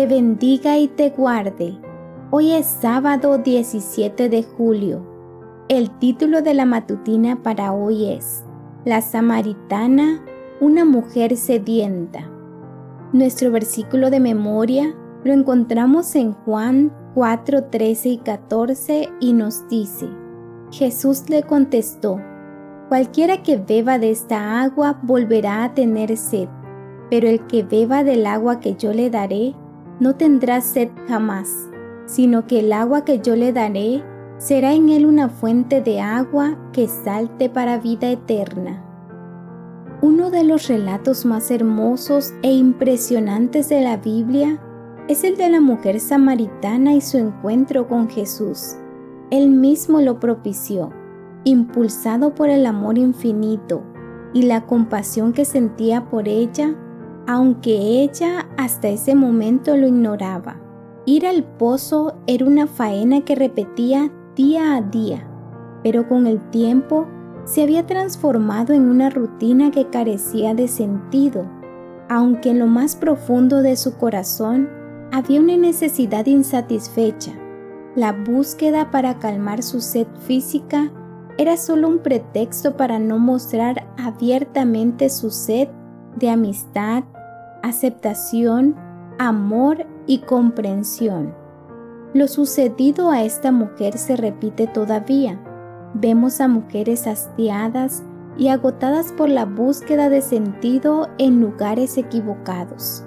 te bendiga y te guarde. Hoy es sábado 17 de julio. El título de la matutina para hoy es La Samaritana, una mujer sedienta. Nuestro versículo de memoria lo encontramos en Juan 4, 13 y 14 y nos dice, Jesús le contestó, Cualquiera que beba de esta agua volverá a tener sed, pero el que beba del agua que yo le daré no tendrá sed jamás, sino que el agua que yo le daré será en él una fuente de agua que salte para vida eterna. Uno de los relatos más hermosos e impresionantes de la Biblia es el de la mujer samaritana y su encuentro con Jesús. Él mismo lo propició, impulsado por el amor infinito y la compasión que sentía por ella aunque ella hasta ese momento lo ignoraba. Ir al pozo era una faena que repetía día a día, pero con el tiempo se había transformado en una rutina que carecía de sentido, aunque en lo más profundo de su corazón había una necesidad insatisfecha. La búsqueda para calmar su sed física era solo un pretexto para no mostrar abiertamente su sed de amistad, aceptación, amor y comprensión. Lo sucedido a esta mujer se repite todavía. Vemos a mujeres hastiadas y agotadas por la búsqueda de sentido en lugares equivocados.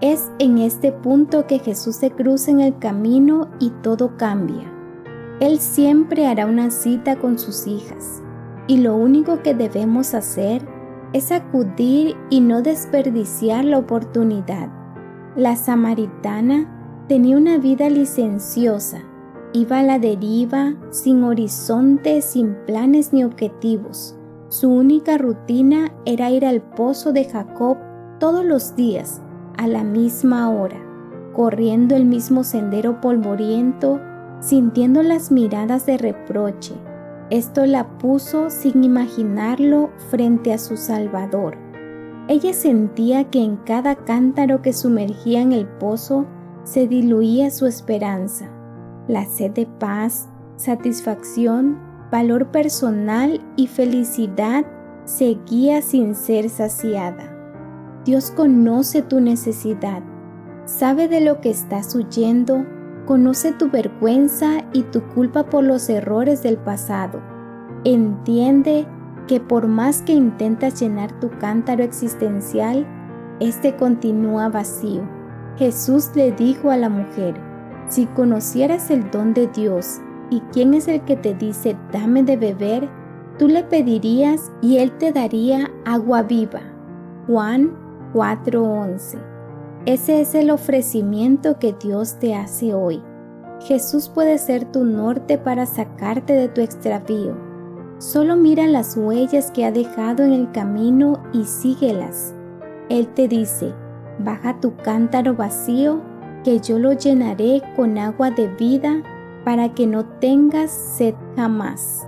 Es en este punto que Jesús se cruza en el camino y todo cambia. Él siempre hará una cita con sus hijas y lo único que debemos hacer es acudir y no desperdiciar la oportunidad. La samaritana tenía una vida licenciosa, iba a la deriva, sin horizonte, sin planes ni objetivos. Su única rutina era ir al pozo de Jacob todos los días, a la misma hora, corriendo el mismo sendero polvoriento, sintiendo las miradas de reproche, esto la puso sin imaginarlo frente a su Salvador. Ella sentía que en cada cántaro que sumergía en el pozo se diluía su esperanza, la sed de paz, satisfacción, valor personal y felicidad seguía sin ser saciada. Dios conoce tu necesidad, sabe de lo que estás huyendo Conoce tu vergüenza y tu culpa por los errores del pasado. Entiende que por más que intentas llenar tu cántaro existencial, este continúa vacío. Jesús le dijo a la mujer, si conocieras el don de Dios y quién es el que te dice dame de beber, tú le pedirías y él te daría agua viva. Juan 4:11 ese es el ofrecimiento que Dios te hace hoy. Jesús puede ser tu norte para sacarte de tu extravío. Solo mira las huellas que ha dejado en el camino y síguelas. Él te dice, baja tu cántaro vacío, que yo lo llenaré con agua de vida para que no tengas sed jamás.